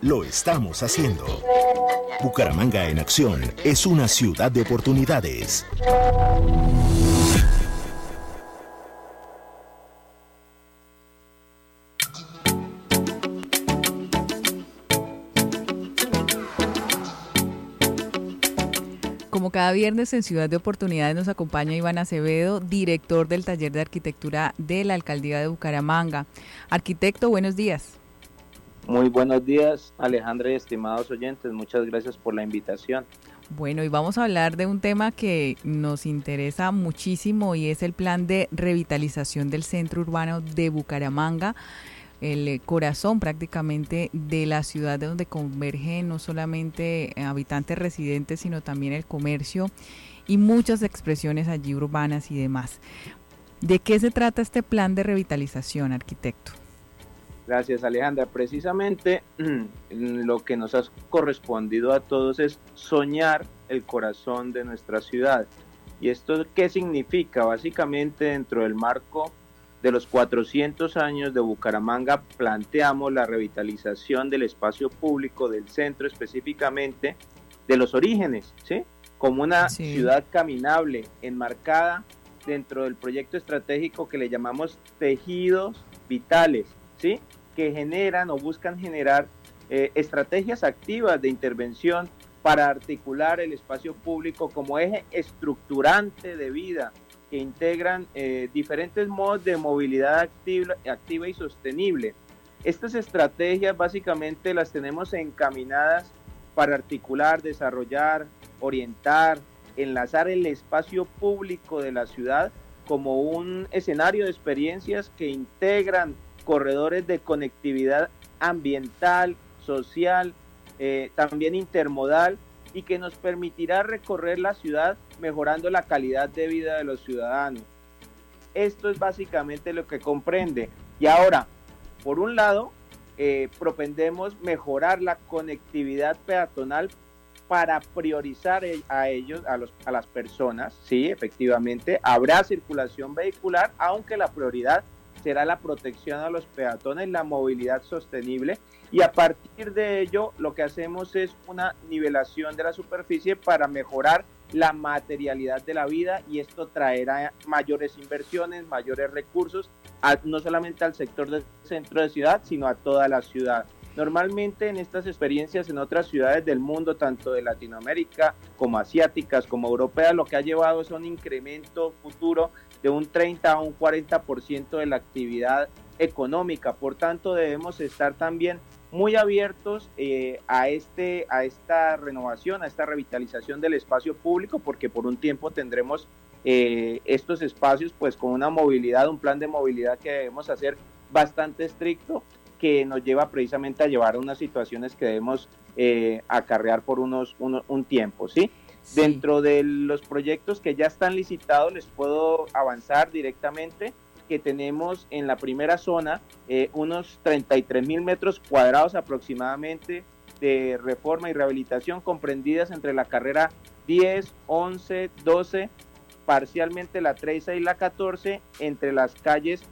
lo estamos haciendo. Bucaramanga en acción es una ciudad de oportunidades. Como cada viernes en Ciudad de Oportunidades nos acompaña Iván Acevedo, director del taller de arquitectura de la Alcaldía de Bucaramanga. Arquitecto, buenos días. Muy buenos días, Alejandra y estimados oyentes. Muchas gracias por la invitación. Bueno, y vamos a hablar de un tema que nos interesa muchísimo y es el plan de revitalización del centro urbano de Bucaramanga el corazón prácticamente de la ciudad de donde convergen no solamente habitantes residentes, sino también el comercio y muchas expresiones allí urbanas y demás. ¿De qué se trata este plan de revitalización, arquitecto? Gracias Alejandra. Precisamente lo que nos ha correspondido a todos es soñar el corazón de nuestra ciudad. ¿Y esto qué significa? Básicamente dentro del marco de los 400 años de Bucaramanga planteamos la revitalización del espacio público del centro, específicamente de los orígenes, ¿sí? Como una ciudad caminable, enmarcada dentro del proyecto estratégico que le llamamos tejidos vitales, Que generan o buscan generar eh, estrategias activas de intervención para articular el espacio público como eje estructurante de vida que integran eh, diferentes modos de movilidad activa, activa y sostenible. Estas estrategias básicamente las tenemos encaminadas para articular, desarrollar, orientar, enlazar el espacio público de la ciudad como un escenario de experiencias que integran corredores de conectividad ambiental, social, eh, también intermodal y que nos permitirá recorrer la ciudad mejorando la calidad de vida de los ciudadanos. Esto es básicamente lo que comprende. Y ahora, por un lado, eh, propendemos mejorar la conectividad peatonal para priorizar a ellos, a, a las personas. Sí, efectivamente, habrá circulación vehicular, aunque la prioridad será la protección a los peatones, la movilidad sostenible y a partir de ello lo que hacemos es una nivelación de la superficie para mejorar la materialidad de la vida y esto traerá mayores inversiones, mayores recursos, no solamente al sector del centro de ciudad, sino a toda la ciudad. Normalmente en estas experiencias en otras ciudades del mundo, tanto de Latinoamérica como asiáticas como europeas, lo que ha llevado es un incremento futuro de un 30 a un 40% de la actividad económica. Por tanto, debemos estar también muy abiertos eh, a, este, a esta renovación, a esta revitalización del espacio público, porque por un tiempo tendremos eh, estos espacios pues con una movilidad, un plan de movilidad que debemos hacer bastante estricto, que nos lleva precisamente a llevar a unas situaciones que debemos eh, acarrear por unos, un tiempo, ¿sí? Dentro de los proyectos que ya están licitados, les puedo avanzar directamente que tenemos en la primera zona eh, unos 33 mil metros cuadrados aproximadamente de reforma y rehabilitación comprendidas entre la carrera 10, 11, 12, parcialmente la 13 y la 14, entre las calles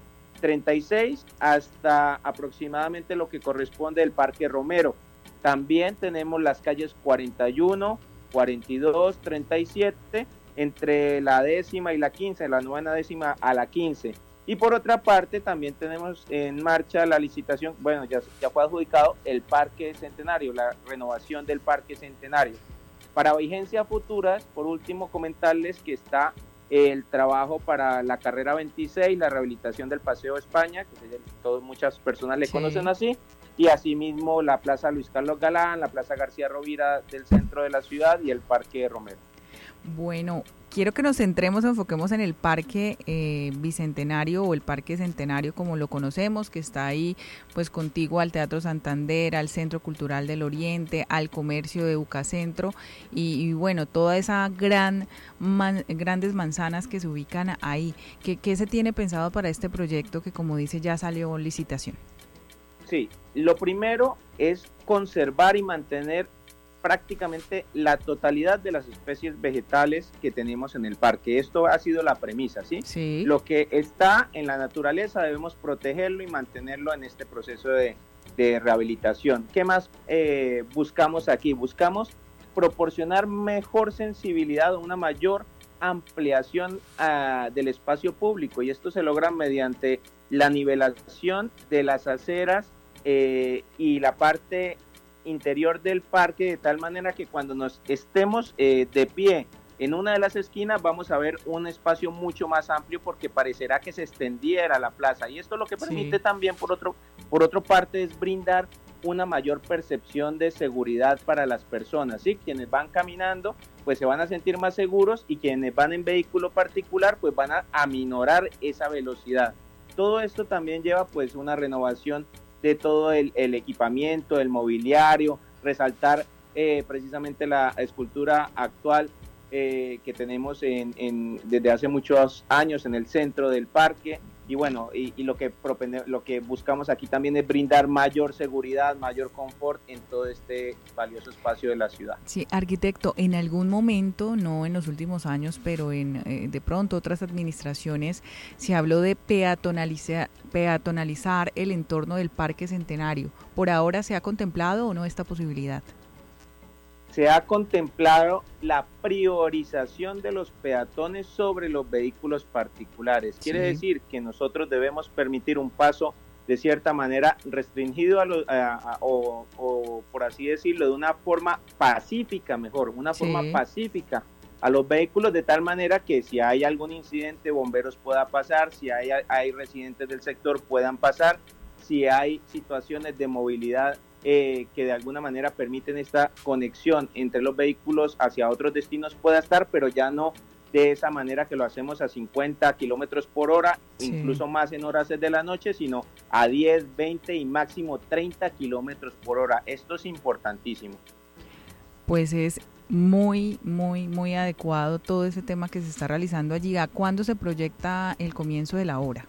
36 hasta aproximadamente lo que corresponde el Parque Romero. También tenemos las calles 41, 42, 37, entre la décima y la 15, la novena décima a la 15 Y por otra parte, también tenemos en marcha la licitación, bueno, ya, ya fue adjudicado el Parque Centenario, la renovación del Parque Centenario. Para vigencias futuras, por último, comentarles que está el trabajo para la carrera 26, la rehabilitación del Paseo España, que todos, muchas personas le conocen así, y asimismo la Plaza Luis Carlos Galán, la Plaza García Rovira del centro de la ciudad y el Parque Romero. Bueno, quiero que nos centremos, enfoquemos en el Parque eh, Bicentenario o el Parque Centenario como lo conocemos, que está ahí pues contigo al Teatro Santander, al Centro Cultural del Oriente, al comercio de Bucacentro y, bueno, toda esa gran grandes manzanas que se ubican ahí. ¿Qué, ¿Qué se tiene pensado para este proyecto que como dice ya salió licitación? Sí, lo primero es conservar y mantener prácticamente la totalidad de las especies vegetales que tenemos en el parque. Esto ha sido la premisa, ¿sí? Sí. Lo que está en la naturaleza debemos protegerlo y mantenerlo en este proceso de, rehabilitación. ¿Qué más eh, buscamos aquí? Buscamos proporcionar mejor sensibilidad o una mayor ampliación ah, del espacio público y esto se logra mediante la nivelación de las aceras eh, y la parte interior del parque de tal manera que cuando nos estemos eh, de pie en una de las esquinas vamos a ver un espacio mucho más amplio porque parecerá que se extendiera la plaza y esto lo que permite también por otro por otra parte es brindar una mayor percepción de seguridad para las personas, ¿sí? Quienes van caminando, pues se van a sentir más seguros y quienes van en vehículo particular, pues van a aminorar esa velocidad. Todo esto también lleva pues una renovación de todo el, equipamiento, el mobiliario, resaltar eh, precisamente la escultura actual eh, que tenemos en, desde hace muchos años en el centro del parque. Y bueno, y, lo, que lo que buscamos aquí también es brindar mayor seguridad, mayor confort en todo este valioso espacio de la ciudad. Sí, arquitecto, en algún momento, no en los últimos años, pero en eh, de pronto otras administraciones, se habló de peatonalizar, peatonalizar el entorno del Parque Centenario. ¿Por ahora se ha contemplado o no esta posibilidad? Se ha contemplado la priorización de los peatones sobre los vehículos particulares. Quiere decir que nosotros debemos permitir un paso de cierta manera restringido a o, por así decirlo, de una forma pacífica, mejor, una forma pacífica a los vehículos de tal manera que si hay algún incidente, bomberos pueda pasar, si hay, hay residentes del sector puedan pasar, si hay situaciones de movilidad eh, que de alguna manera permiten esta conexión entre los vehículos hacia otros destinos pueda estar, pero ya no de esa manera que lo hacemos a 50 kilómetros por hora, incluso más en horas de la noche, sino a 10, 20 y máximo 30 kilómetros por hora. Esto es importantísimo. Pues es muy, muy, muy adecuado todo ese tema que se está realizando allí. ¿A cuándo se proyecta el comienzo de la obra?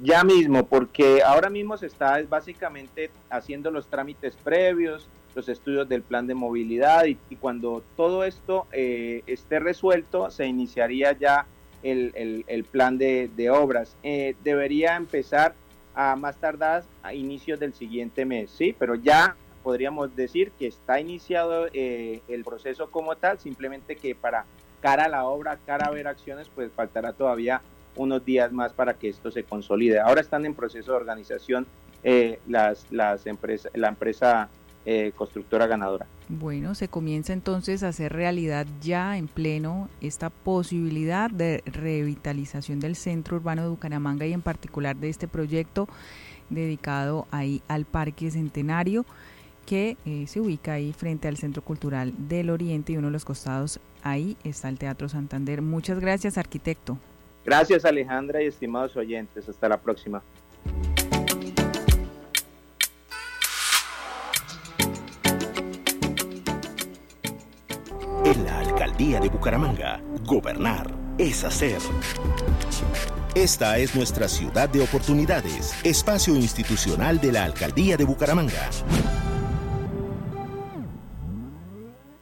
Ya mismo, porque ahora mismo se está básicamente haciendo los trámites previos, los estudios del plan de movilidad y, cuando todo esto eh, esté resuelto se iniciaría ya el, plan de, obras. Eh, debería empezar a más tardar a inicios del siguiente mes, sí, pero ya podríamos decir que está iniciado eh, el proceso como tal, simplemente que para cara a la obra, cara a ver acciones, pues faltará todavía unos días más para que esto se consolide. Ahora están en proceso de organización eh, las, las empresas, la empresa eh, constructora ganadora. Bueno, se comienza entonces a hacer realidad ya en pleno esta posibilidad de revitalización del centro urbano de Bucaramanga y en particular de este proyecto dedicado ahí al Parque Centenario que eh, se ubica ahí frente al Centro Cultural del Oriente y uno de los costados ahí está el Teatro Santander. Muchas gracias, arquitecto. Gracias Alejandra y estimados oyentes. Hasta la próxima. En la alcaldía de Bucaramanga, gobernar es hacer. Esta es nuestra ciudad de oportunidades, espacio institucional de la alcaldía de Bucaramanga.